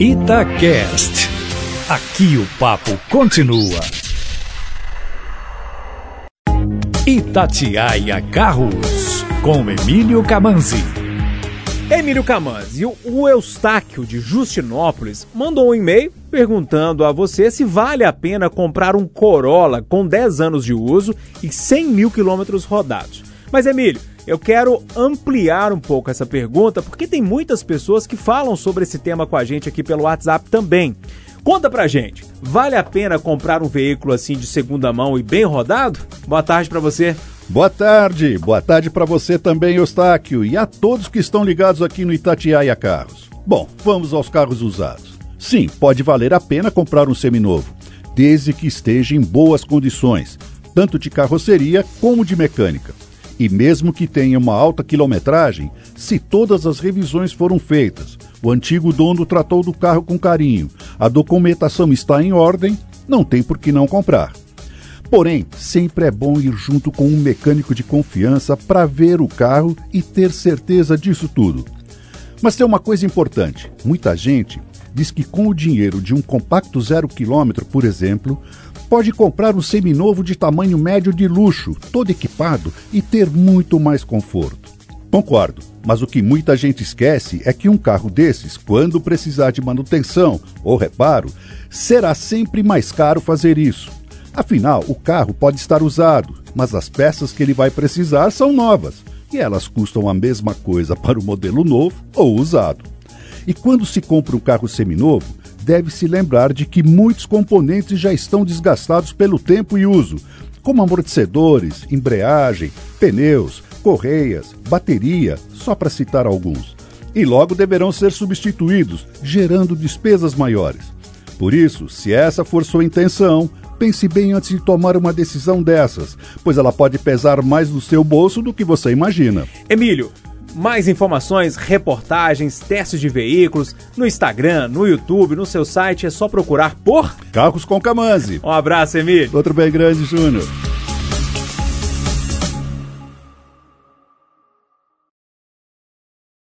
Itacast. Aqui o papo continua. Itatiaia Carros, com Emílio Camanzi. Emílio Camanzi, o Eustáquio de Justinópolis mandou um e-mail perguntando a você se vale a pena comprar um Corolla com 10 anos de uso e 100 mil quilômetros rodados. Mas, Emílio, eu quero ampliar um pouco essa pergunta, porque tem muitas pessoas que falam sobre esse tema com a gente aqui pelo WhatsApp também. Conta pra gente, vale a pena comprar um veículo assim de segunda mão e bem rodado? Boa tarde para você. Boa tarde, boa tarde para você também, Eustáquio, e a todos que estão ligados aqui no Itatiaia Carros. Bom, vamos aos carros usados. Sim, pode valer a pena comprar um seminovo, desde que esteja em boas condições, tanto de carroceria como de mecânica. E mesmo que tenha uma alta quilometragem, se todas as revisões foram feitas, o antigo dono tratou do carro com carinho, a documentação está em ordem, não tem por que não comprar. Porém, sempre é bom ir junto com um mecânico de confiança para ver o carro e ter certeza disso tudo. Mas tem uma coisa importante: muita gente diz que com o dinheiro de um compacto zero quilômetro, por exemplo, pode comprar um seminovo de tamanho médio de luxo, todo equipado e ter muito mais conforto. Concordo, mas o que muita gente esquece é que um carro desses, quando precisar de manutenção ou reparo, será sempre mais caro fazer isso. Afinal, o carro pode estar usado, mas as peças que ele vai precisar são novas, e elas custam a mesma coisa para o modelo novo ou usado. E quando se compra um carro seminovo, deve-se lembrar de que muitos componentes já estão desgastados pelo tempo e uso, como amortecedores, embreagem, pneus, correias, bateria, só para citar alguns. E logo deverão ser substituídos, gerando despesas maiores. Por isso, se essa for sua intenção, pense bem antes de tomar uma decisão dessas, pois ela pode pesar mais no seu bolso do que você imagina. Emílio, mais informações, reportagens, testes de veículos no Instagram, no YouTube, no seu site é só procurar por Carros com Camanzi. Um abraço, Emílio. Outro bem grande, Júnior.